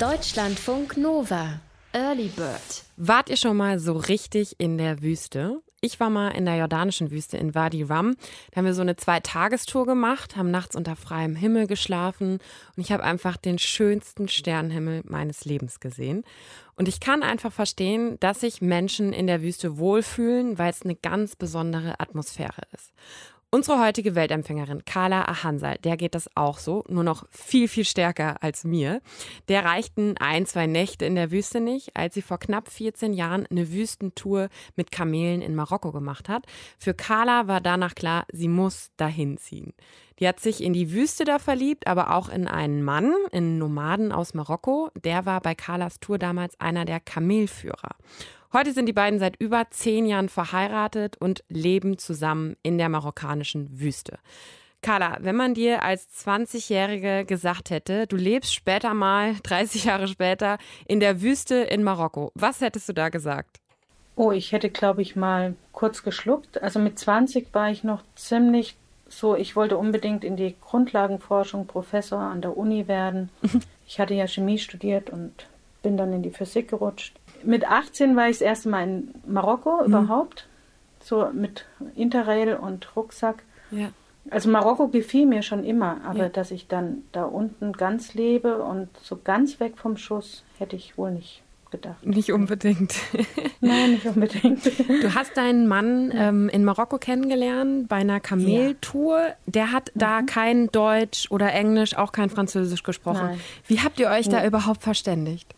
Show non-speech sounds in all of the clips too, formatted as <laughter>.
Deutschlandfunk Nova. Early Bird. Wart ihr schon mal so richtig in der Wüste? Ich war mal in der jordanischen Wüste in Wadi Rum. Da haben wir so eine Zwei-Tagestour gemacht, haben nachts unter freiem Himmel geschlafen und ich habe einfach den schönsten Sternenhimmel meines Lebens gesehen. Und ich kann einfach verstehen, dass sich Menschen in der Wüste wohlfühlen, weil es eine ganz besondere Atmosphäre ist. Unsere heutige Weltempfängerin Carla Ahansal, der geht das auch so, nur noch viel, viel stärker als mir. Der reichten ein, zwei Nächte in der Wüste nicht, als sie vor knapp 14 Jahren eine Wüstentour mit Kamelen in Marokko gemacht hat. Für Carla war danach klar, sie muss dahin ziehen. Die hat sich in die Wüste da verliebt, aber auch in einen Mann, in Nomaden aus Marokko. Der war bei Carlas Tour damals einer der Kamelführer. Heute sind die beiden seit über zehn Jahren verheiratet und leben zusammen in der marokkanischen Wüste. Carla, wenn man dir als 20-Jährige gesagt hätte, du lebst später mal, <laughs> 30 Jahre später, in der Wüste in Marokko, was hättest du da gesagt? Oh, ich hätte, glaube ich, mal kurz geschluckt. Also mit 20 war ich noch ziemlich so, ich wollte unbedingt in die Grundlagenforschung Professor an der Uni werden. <laughs> Ich hatte ja Chemie studiert und bin dann in die Physik gerutscht mit 18 war ich das erste Mal in Marokko mhm. überhaupt. So mit Interrail und Rucksack. Ja. Also Marokko gefiel mir schon immer, aber ja. dass ich dann da unten ganz lebe und so ganz weg vom Schuss, hätte ich wohl nicht gedacht. Nicht unbedingt. <laughs> Nein, nicht unbedingt. Du hast deinen Mann ähm, in Marokko kennengelernt bei einer Kameltour. Ja. Der hat mhm. da kein Deutsch oder Englisch, auch kein Französisch gesprochen. Nein. Wie habt ihr euch da überhaupt verständigt?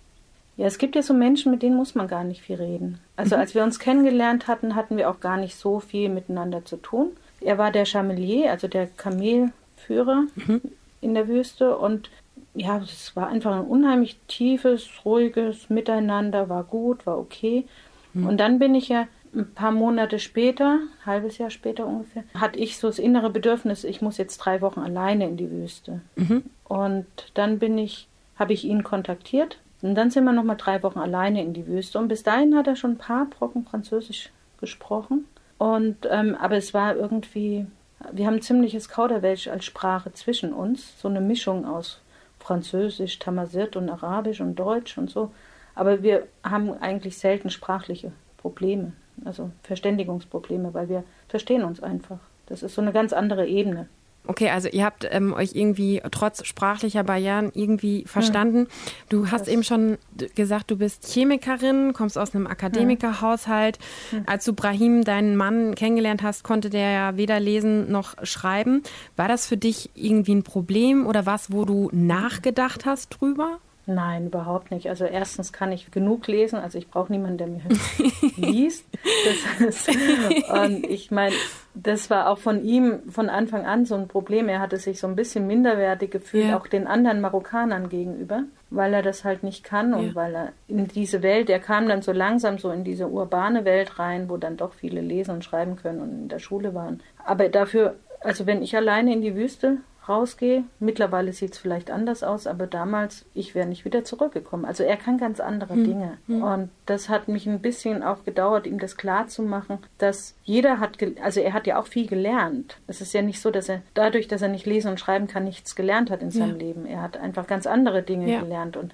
Ja, es gibt ja so Menschen, mit denen muss man gar nicht viel reden. Also mhm. als wir uns kennengelernt hatten, hatten wir auch gar nicht so viel miteinander zu tun. Er war der Chamelier, also der Kamelführer mhm. in der Wüste und ja, es war einfach ein unheimlich tiefes, ruhiges Miteinander, war gut, war okay. Mhm. Und dann bin ich ja ein paar Monate später, ein halbes Jahr später ungefähr, hatte ich so das innere Bedürfnis, ich muss jetzt drei Wochen alleine in die Wüste. Mhm. Und dann bin ich, habe ich ihn kontaktiert und dann sind wir noch mal drei Wochen alleine in die Wüste. Und bis dahin hat er schon ein paar Brocken Französisch gesprochen. Und ähm, aber es war irgendwie, wir haben ziemliches Kauderwelsch als Sprache zwischen uns, so eine Mischung aus Französisch, Tamazirt und Arabisch und Deutsch und so. Aber wir haben eigentlich selten sprachliche Probleme, also Verständigungsprobleme, weil wir verstehen uns einfach. Das ist so eine ganz andere Ebene. Okay, also ihr habt ähm, euch irgendwie trotz sprachlicher Barrieren irgendwie verstanden. Hm. Du hast das eben schon gesagt, du bist Chemikerin, kommst aus einem Akademikerhaushalt. Hm. Als du Brahim, deinen Mann, kennengelernt hast, konnte der ja weder lesen noch schreiben. War das für dich irgendwie ein Problem oder was, wo du nachgedacht hast drüber? Nein, überhaupt nicht. Also erstens kann ich genug lesen, also ich brauche niemanden, der mir <laughs> liest. Ist, und ich meine, das war auch von ihm von Anfang an so ein Problem. Er hatte sich so ein bisschen minderwertig gefühlt, ja. auch den anderen Marokkanern gegenüber, weil er das halt nicht kann und ja. weil er in diese Welt, er kam dann so langsam so in diese urbane Welt rein, wo dann doch viele lesen und schreiben können und in der Schule waren. Aber dafür, also wenn ich alleine in die Wüste rausgehe. Mittlerweile sieht es vielleicht anders aus, aber damals, ich wäre nicht wieder zurückgekommen. Also er kann ganz andere hm. Dinge. Hm. Und das hat mich ein bisschen auch gedauert, ihm das klar zu machen, dass jeder hat, also er hat ja auch viel gelernt. Es ist ja nicht so, dass er dadurch, dass er nicht lesen und schreiben kann, nichts gelernt hat in seinem ja. Leben. Er hat einfach ganz andere Dinge ja. gelernt. Und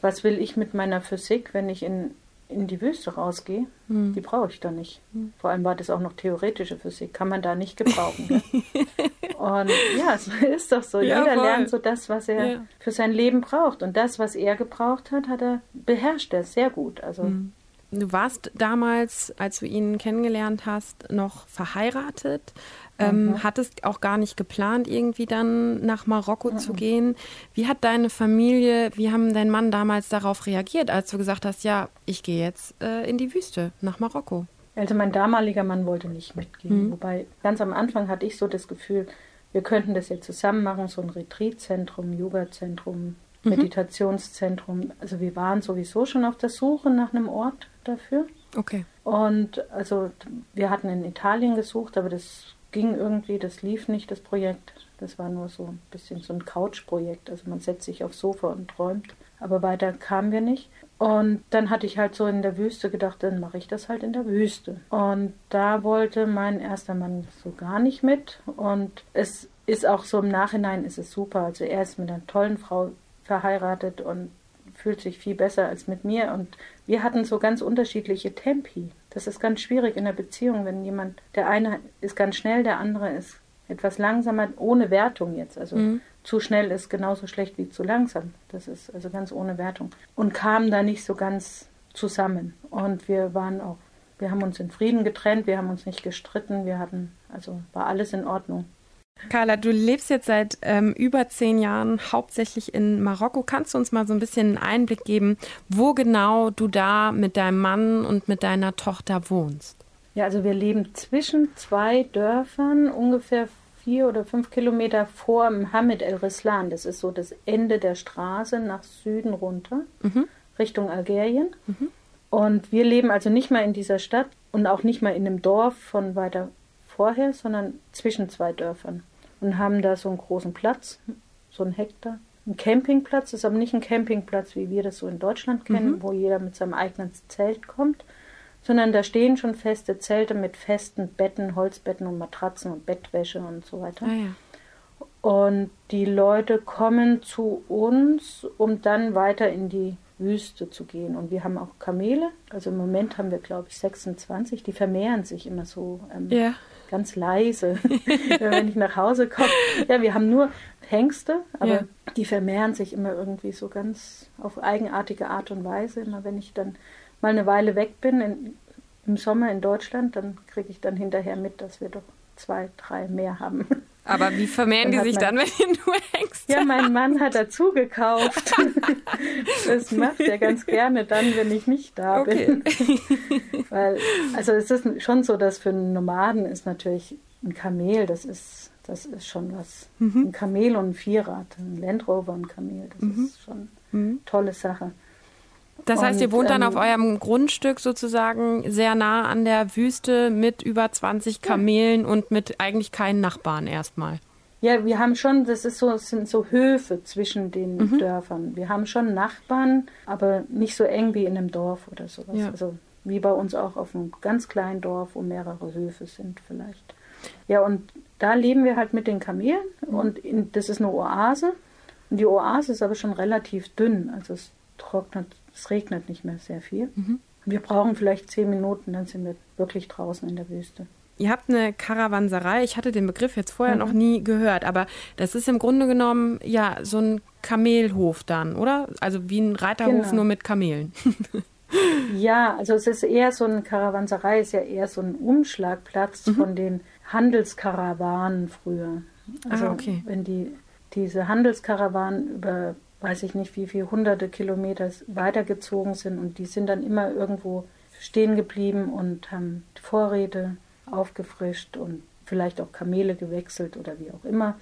was will ich mit meiner Physik, wenn ich in in die Wüste rausgehe, hm. die brauche ich da nicht. Hm. Vor allem war das auch noch theoretische Physik, kann man da nicht gebrauchen. <laughs> und ja, es <laughs> ist doch so. Ja, Jeder voll. lernt so das, was er ja. für sein Leben braucht. Und das, was er gebraucht hat, hat er beherrscht er sehr gut. Also hm. Du warst damals, als du ihn kennengelernt hast, noch verheiratet. Ähm, mhm. Hattest auch gar nicht geplant, irgendwie dann nach Marokko mhm. zu gehen. Wie hat deine Familie, wie haben dein Mann damals darauf reagiert, als du gesagt hast, ja, ich gehe jetzt äh, in die Wüste nach Marokko? Also mein damaliger Mann wollte nicht mitgehen. Mhm. Wobei ganz am Anfang hatte ich so das Gefühl, wir könnten das jetzt zusammen machen, so ein Retreatzentrum, Yoga-Zentrum, mhm. Meditationszentrum. Also wir waren sowieso schon auf der Suche nach einem Ort dafür. Okay. Und also wir hatten in Italien gesucht, aber das ging irgendwie, das lief nicht, das Projekt. Das war nur so ein bisschen so ein Couch-Projekt. Also man setzt sich aufs Sofa und träumt. Aber weiter kamen wir nicht. Und dann hatte ich halt so in der Wüste gedacht, dann mache ich das halt in der Wüste. Und da wollte mein erster Mann so gar nicht mit. Und es ist auch so im Nachhinein ist es super. Also er ist mit einer tollen Frau verheiratet und fühlt sich viel besser als mit mir. Und wir hatten so ganz unterschiedliche Tempi. Das ist ganz schwierig in der Beziehung, wenn jemand, der eine ist ganz schnell, der andere ist etwas langsamer, ohne Wertung jetzt. Also mhm. zu schnell ist genauso schlecht wie zu langsam. Das ist also ganz ohne Wertung. Und kamen da nicht so ganz zusammen. Und wir waren auch, wir haben uns in Frieden getrennt, wir haben uns nicht gestritten, wir hatten, also war alles in Ordnung. Carla, du lebst jetzt seit ähm, über zehn Jahren hauptsächlich in Marokko. Kannst du uns mal so ein bisschen einen Einblick geben, wo genau du da mit deinem Mann und mit deiner Tochter wohnst? Ja, also wir leben zwischen zwei Dörfern, ungefähr vier oder fünf Kilometer vor Mohammed El Rislan. Das ist so das Ende der Straße nach Süden runter, mhm. Richtung Algerien. Mhm. Und wir leben also nicht mal in dieser Stadt und auch nicht mal in einem Dorf von weiter vorher, sondern zwischen zwei Dörfern und haben da so einen großen Platz, so einen Hektar. Ein Campingplatz ist aber nicht ein Campingplatz, wie wir das so in Deutschland kennen, mhm. wo jeder mit seinem eigenen Zelt kommt, sondern da stehen schon feste Zelte mit festen Betten, Holzbetten und Matratzen und Bettwäsche und so weiter. Ah, ja. Und die Leute kommen zu uns, um dann weiter in die Wüste zu gehen. Und wir haben auch Kamele. Also im Moment haben wir, glaube ich, 26. Die vermehren sich immer so ähm, ja. Ganz leise, <laughs> <laughs> wenn ich nach Hause komme. Ja, wir haben nur Hengste, aber ja. die vermehren sich immer irgendwie so ganz auf eigenartige Art und Weise. Immer wenn ich dann mal eine Weile weg bin, in, im Sommer in Deutschland, dann kriege ich dann hinterher mit, dass wir doch zwei, drei mehr haben. <laughs> Aber wie vermehren die sich dann, <laughs> wenn ihr nur Hengste Ja, mein Mann hat dazu gekauft. <laughs> das macht er ganz gerne dann, wenn ich nicht da okay. bin. <laughs> Weil, also es ist schon so, dass für einen Nomaden ist natürlich ein Kamel, das ist, das ist schon was. Mhm. Ein Kamel und ein Vierrad, ein Land Rover und ein Kamel, das mhm. ist schon eine mhm. tolle Sache. Das heißt, ihr wohnt dann ähm, auf eurem Grundstück sozusagen sehr nah an der Wüste mit über 20 Kamelen ja. und mit eigentlich keinen Nachbarn erstmal. Ja, wir haben schon, das ist so, das sind so Höfe zwischen den mhm. Dörfern. Wir haben schon Nachbarn, aber nicht so eng wie in einem Dorf oder sowas. Ja. Also wie bei uns auch auf einem ganz kleinen Dorf, wo mehrere Höfe sind vielleicht. Ja, und da leben wir halt mit den Kamelen mhm. und in, das ist eine Oase. Und die Oase ist aber schon relativ dünn, also es trocknet es regnet nicht mehr sehr viel. Mhm. Wir brauchen vielleicht zehn Minuten, dann sind wir wirklich draußen in der Wüste. Ihr habt eine Karawanserei. Ich hatte den Begriff jetzt vorher mhm. noch nie gehört, aber das ist im Grunde genommen ja so ein Kamelhof dann, oder? Also wie ein Reiterhof genau. nur mit Kamelen. <laughs> ja, also es ist eher so eine Karawanserei, ist ja eher so ein Umschlagplatz mhm. von den Handelskarawanen früher. Also ah, okay. wenn die diese Handelskarawanen über weiß ich nicht, wie viele hunderte Kilometer weitergezogen sind und die sind dann immer irgendwo stehen geblieben und haben Vorräte aufgefrischt und vielleicht auch Kamele gewechselt oder wie auch immer.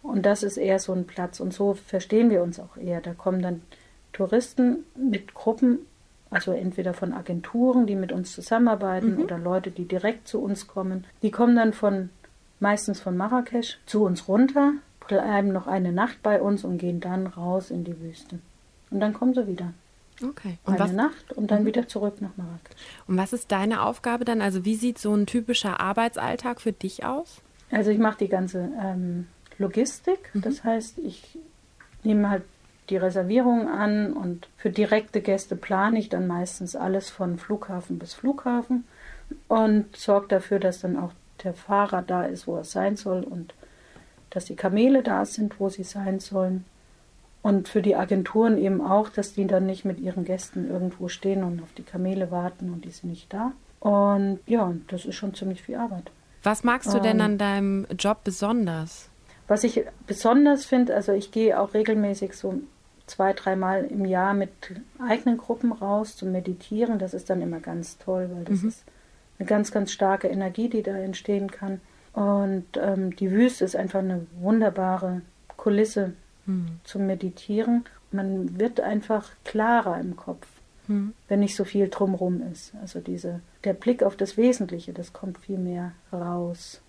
Und das ist eher so ein Platz und so verstehen wir uns auch eher. Da kommen dann Touristen mit Gruppen, also entweder von Agenturen, die mit uns zusammenarbeiten mhm. oder Leute, die direkt zu uns kommen. Die kommen dann von meistens von Marrakesch zu uns runter bleiben noch eine Nacht bei uns und gehen dann raus in die Wüste. Und dann kommen sie wieder. Okay. Und eine was? Nacht und dann mhm. wieder zurück nach Marrakesch. Und was ist deine Aufgabe dann? Also wie sieht so ein typischer Arbeitsalltag für dich aus? Also ich mache die ganze ähm, Logistik. Mhm. Das heißt, ich nehme halt die Reservierungen an und für direkte Gäste plane ich dann meistens alles von Flughafen bis Flughafen und sorge dafür, dass dann auch der Fahrer da ist, wo er sein soll und dass die Kamele da sind, wo sie sein sollen. Und für die Agenturen eben auch, dass die dann nicht mit ihren Gästen irgendwo stehen und auf die Kamele warten und die sind nicht da. Und ja, das ist schon ziemlich viel Arbeit. Was magst du denn ähm, an deinem Job besonders? Was ich besonders finde, also ich gehe auch regelmäßig so zwei, dreimal im Jahr mit eigenen Gruppen raus zum Meditieren. Das ist dann immer ganz toll, weil das mhm. ist eine ganz, ganz starke Energie, die da entstehen kann. Und ähm, die Wüste ist einfach eine wunderbare Kulisse mhm. zum Meditieren. Man wird einfach klarer im Kopf, mhm. wenn nicht so viel drumherum ist. Also diese, der Blick auf das Wesentliche, das kommt viel mehr raus.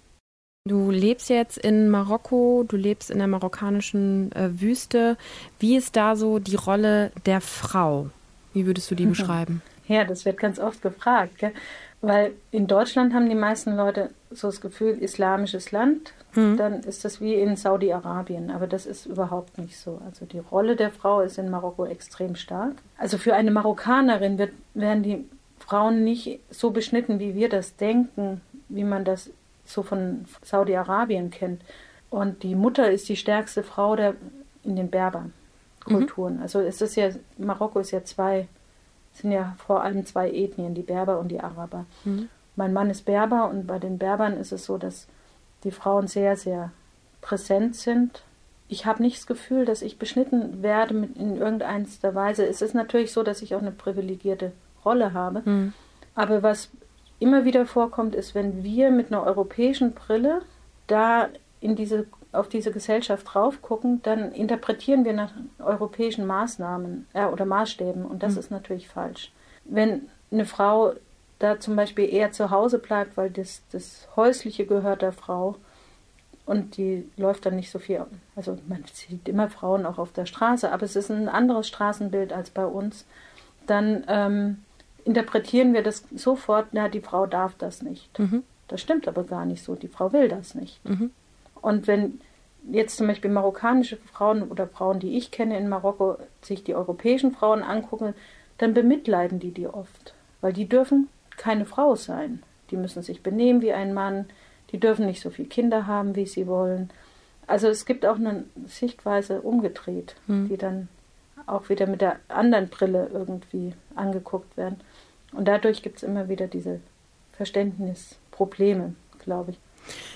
Du lebst jetzt in Marokko, du lebst in der marokkanischen äh, Wüste. Wie ist da so die Rolle der Frau? Wie würdest du die <laughs> beschreiben? Ja, das wird ganz oft gefragt. Gell? Weil in Deutschland haben die meisten Leute so das Gefühl, islamisches Land, mhm. dann ist das wie in Saudi-Arabien. Aber das ist überhaupt nicht so. Also die Rolle der Frau ist in Marokko extrem stark. Also für eine Marokkanerin wird, werden die Frauen nicht so beschnitten, wie wir das denken, wie man das so von Saudi-Arabien kennt. Und die Mutter ist die stärkste Frau der, in den Berber-Kulturen. Mhm. Also es ist ja, Marokko ist ja zwei, sind ja vor allem zwei Ethnien, die Berber und die Araber. Mhm. Mein Mann ist Berber und bei den Berbern ist es so, dass die Frauen sehr, sehr präsent sind. Ich habe nicht das Gefühl, dass ich beschnitten werde in irgendeiner Weise. Es ist natürlich so, dass ich auch eine privilegierte Rolle habe. Mhm. Aber was immer wieder vorkommt, ist, wenn wir mit einer europäischen Brille da in diese, auf diese Gesellschaft drauf gucken, dann interpretieren wir nach europäischen Maßnahmen äh, oder Maßstäben und das mhm. ist natürlich falsch. Wenn eine Frau da zum Beispiel eher zu Hause bleibt, weil das, das Häusliche gehört der Frau und die läuft dann nicht so viel. Also man sieht immer Frauen auch auf der Straße, aber es ist ein anderes Straßenbild als bei uns. Dann ähm, interpretieren wir das sofort, na, die Frau darf das nicht. Mhm. Das stimmt aber gar nicht so. Die Frau will das nicht. Mhm. Und wenn jetzt zum Beispiel marokkanische Frauen oder Frauen, die ich kenne in Marokko, sich die europäischen Frauen angucken, dann bemitleiden die die oft, weil die dürfen keine Frau sein. Die müssen sich benehmen wie ein Mann, die dürfen nicht so viele Kinder haben, wie sie wollen. Also es gibt auch eine Sichtweise umgedreht, mhm. die dann auch wieder mit der anderen Brille irgendwie angeguckt werden. Und dadurch gibt es immer wieder diese Verständnisprobleme, glaube ich.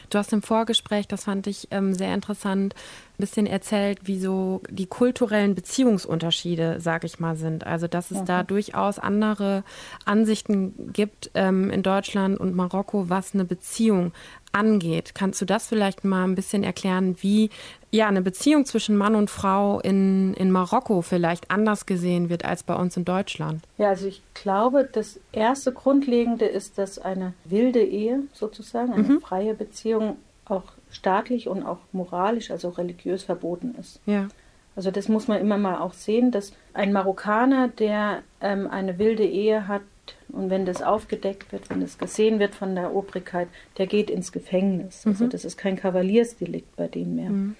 Du hast im Vorgespräch, das fand ich ähm, sehr interessant, ein bisschen erzählt, wie so die kulturellen Beziehungsunterschiede, sage ich mal, sind. Also dass es okay. da durchaus andere Ansichten gibt ähm, in Deutschland und Marokko, was eine Beziehung angeht. Kannst du das vielleicht mal ein bisschen erklären, wie ja eine Beziehung zwischen Mann und Frau in, in Marokko vielleicht anders gesehen wird als bei uns in Deutschland? Ja, also ich glaube, das erste Grundlegende ist, dass eine wilde Ehe sozusagen, eine mhm. freie Beziehung auch staatlich und auch moralisch, also religiös verboten ist. Ja. Also das muss man immer mal auch sehen, dass ein Marokkaner, der ähm, eine wilde Ehe hat, und wenn das aufgedeckt wird, wenn das gesehen wird von der Obrigkeit, der geht ins Gefängnis. Also mhm. Also das ist kein Kavaliersdelikt bei denen mehr. Mhm.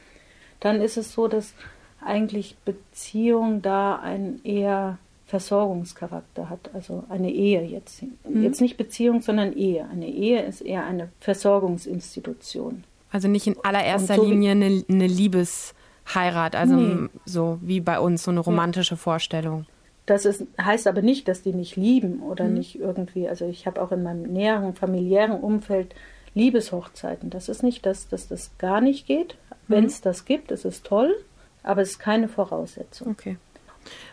Dann ist es so, dass eigentlich Beziehung da einen eher Versorgungscharakter hat, also eine Ehe jetzt. Mhm. Jetzt nicht Beziehung, sondern Ehe. Eine Ehe ist eher eine Versorgungsinstitution. Also nicht in allererster so Linie eine, eine Liebesheirat, also nee. so wie bei uns, so eine romantische ja. Vorstellung. Das ist, heißt aber nicht, dass die nicht lieben oder mhm. nicht irgendwie, also ich habe auch in meinem näheren familiären Umfeld Liebeshochzeiten. Das ist nicht, dass, dass das gar nicht geht. Wenn es mhm. das gibt, ist es toll, aber es ist keine Voraussetzung. Okay.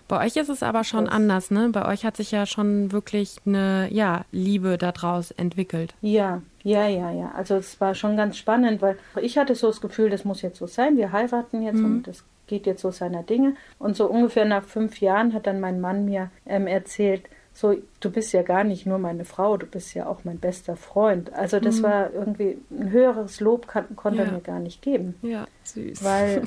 Bei euch ist es aber schon das anders, ne? Bei euch hat sich ja schon wirklich eine ja, Liebe daraus entwickelt. Ja, ja, ja, ja. Also es war schon ganz spannend, weil ich hatte so das Gefühl, das muss jetzt so sein, wir heiraten jetzt mhm. und das geht jetzt so seiner Dinge. Und so ungefähr nach fünf Jahren hat dann mein Mann mir ähm, erzählt, so, du bist ja gar nicht nur meine Frau, du bist ja auch mein bester Freund. Also das mhm. war irgendwie ein höheres Lob kann, konnte ja. er mir gar nicht geben. Ja, süß. Weil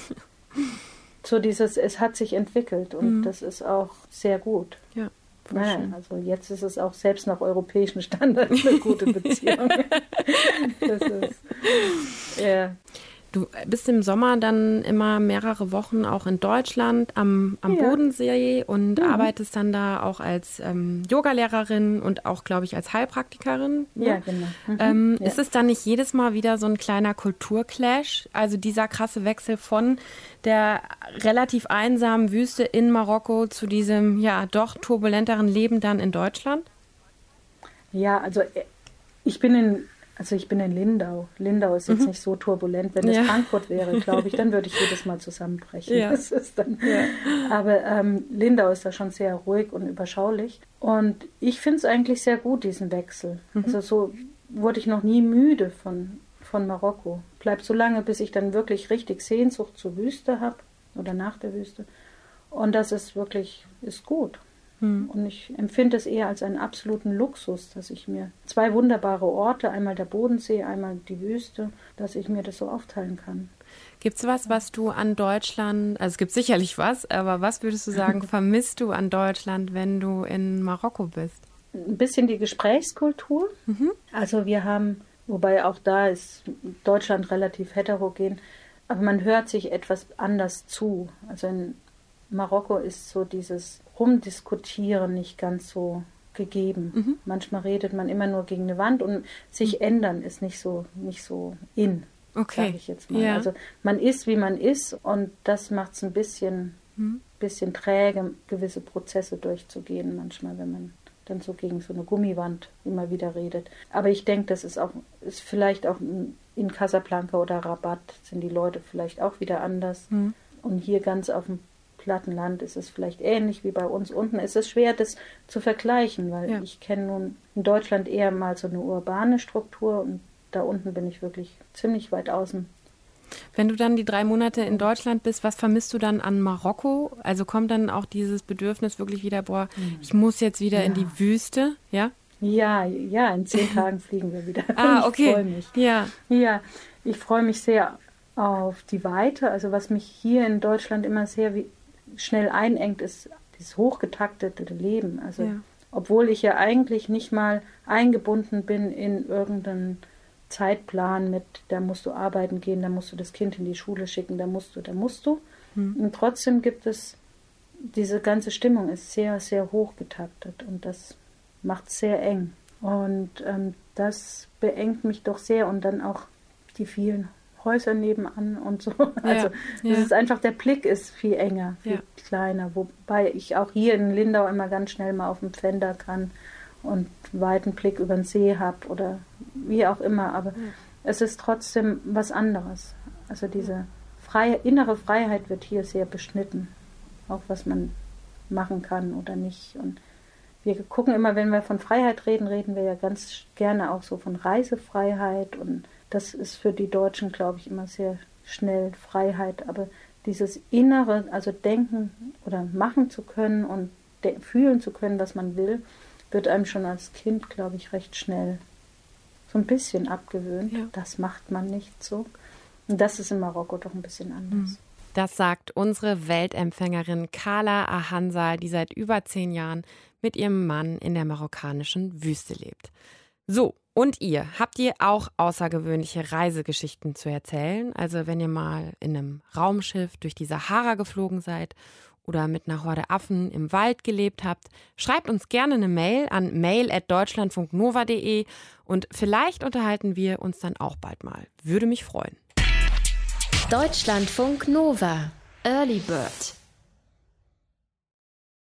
<laughs> so dieses, es hat sich entwickelt und mhm. das ist auch sehr gut. Ja. Nein, also jetzt ist es auch selbst nach europäischen Standards eine gute <laughs> Beziehung. das ist, ja. Du bist im Sommer dann immer mehrere Wochen auch in Deutschland am, am ja. Bodensee und mhm. arbeitest dann da auch als ähm, Yogalehrerin und auch, glaube ich, als Heilpraktikerin. Ne? Ja, genau. Mhm. Ähm, ja. Ist es dann nicht jedes Mal wieder so ein kleiner Kulturclash? Also dieser krasse Wechsel von der relativ einsamen Wüste in Marokko zu diesem ja doch turbulenteren Leben dann in Deutschland? Ja, also äh, ich bin in also ich bin in Lindau. Lindau ist jetzt mhm. nicht so turbulent. Wenn es Frankfurt wäre, glaube ich, dann würde ich jedes Mal <laughs> zusammenbrechen. Ja. Das ist dann, ja. Aber ähm, Lindau ist da schon sehr ruhig und überschaulich. Und ich finde es eigentlich sehr gut, diesen Wechsel. Mhm. Also so wurde ich noch nie müde von, von Marokko. Bleibt so lange, bis ich dann wirklich richtig Sehnsucht zur Wüste habe oder nach der Wüste. Und das ist wirklich, ist gut. Hm. Und ich empfinde es eher als einen absoluten Luxus, dass ich mir zwei wunderbare Orte, einmal der Bodensee, einmal die Wüste, dass ich mir das so aufteilen kann. Gibt es was, was du an Deutschland, also es gibt sicherlich was, aber was würdest du sagen, <laughs> vermisst du an Deutschland, wenn du in Marokko bist? Ein bisschen die Gesprächskultur. Mhm. Also wir haben Wobei auch da ist Deutschland relativ heterogen. Aber man hört sich etwas anders zu. Also in Marokko ist so dieses Rumdiskutieren nicht ganz so gegeben. Mhm. Manchmal redet man immer nur gegen eine Wand und sich mhm. ändern ist nicht so, nicht so in, okay. sage ich jetzt mal. Ja. Also man ist, wie man ist und das macht es ein bisschen, mhm. bisschen träge, gewisse Prozesse durchzugehen manchmal, wenn man dann so gegen so eine Gummiwand immer wieder redet. Aber ich denke, das ist auch, ist vielleicht auch in Casablanca oder Rabat sind die Leute vielleicht auch wieder anders. Mhm. Und hier ganz auf dem Plattenland ist es vielleicht ähnlich wie bei uns unten. Es ist schwer, das zu vergleichen, weil ja. ich kenne nun in Deutschland eher mal so eine urbane Struktur und da unten bin ich wirklich ziemlich weit außen. Wenn du dann die drei Monate in Deutschland bist, was vermisst du dann an Marokko? Also kommt dann auch dieses Bedürfnis wirklich wieder, boah, mhm. ich muss jetzt wieder ja. in die Wüste, ja? Ja, ja, in zehn Tagen fliegen wir wieder. Ah, <laughs> okay. Ich freue mich. Ja. Ja, ich freue mich sehr auf die Weite. Also was mich hier in Deutschland immer sehr schnell einengt, ist dieses hochgetaktete Leben. Also ja. obwohl ich ja eigentlich nicht mal eingebunden bin in irgendeinen Zeitplan mit, da musst du arbeiten gehen, da musst du das Kind in die Schule schicken, da musst du, da musst du. Hm. Und trotzdem gibt es, diese ganze Stimmung ist sehr, sehr hochgetaktet und das macht es sehr eng. Und ähm, das beengt mich doch sehr und dann auch die vielen Häuser nebenan und so. <laughs> Also ja, ja. ist einfach, der Blick ist viel enger, viel ja. kleiner. Wobei ich auch hier in Lindau immer ganz schnell mal auf dem Pfänder kann und weiten Blick über den See habe oder wie auch immer. Aber es ist trotzdem was anderes. Also diese freie, innere Freiheit wird hier sehr beschnitten. Auch was man machen kann oder nicht. Und wir gucken immer, wenn wir von Freiheit reden, reden wir ja ganz gerne auch so von Reisefreiheit und das ist für die Deutschen, glaube ich, immer sehr schnell Freiheit. Aber dieses Innere, also denken oder machen zu können und fühlen zu können, was man will, wird einem schon als Kind, glaube ich, recht schnell so ein bisschen abgewöhnt. Ja. Das macht man nicht so. Und das ist in Marokko doch ein bisschen anders. Mhm. Das sagt unsere Weltempfängerin Carla Ahansa, die seit über zehn Jahren mit ihrem Mann in der marokkanischen Wüste lebt. So, und ihr, habt ihr auch außergewöhnliche Reisegeschichten zu erzählen? Also wenn ihr mal in einem Raumschiff durch die Sahara geflogen seid oder mit einer Horde Affen im Wald gelebt habt, schreibt uns gerne eine Mail an mail@deutschlandfunknova.de und vielleicht unterhalten wir uns dann auch bald mal. Würde mich freuen. Deutschlandfunk Nova Early Bird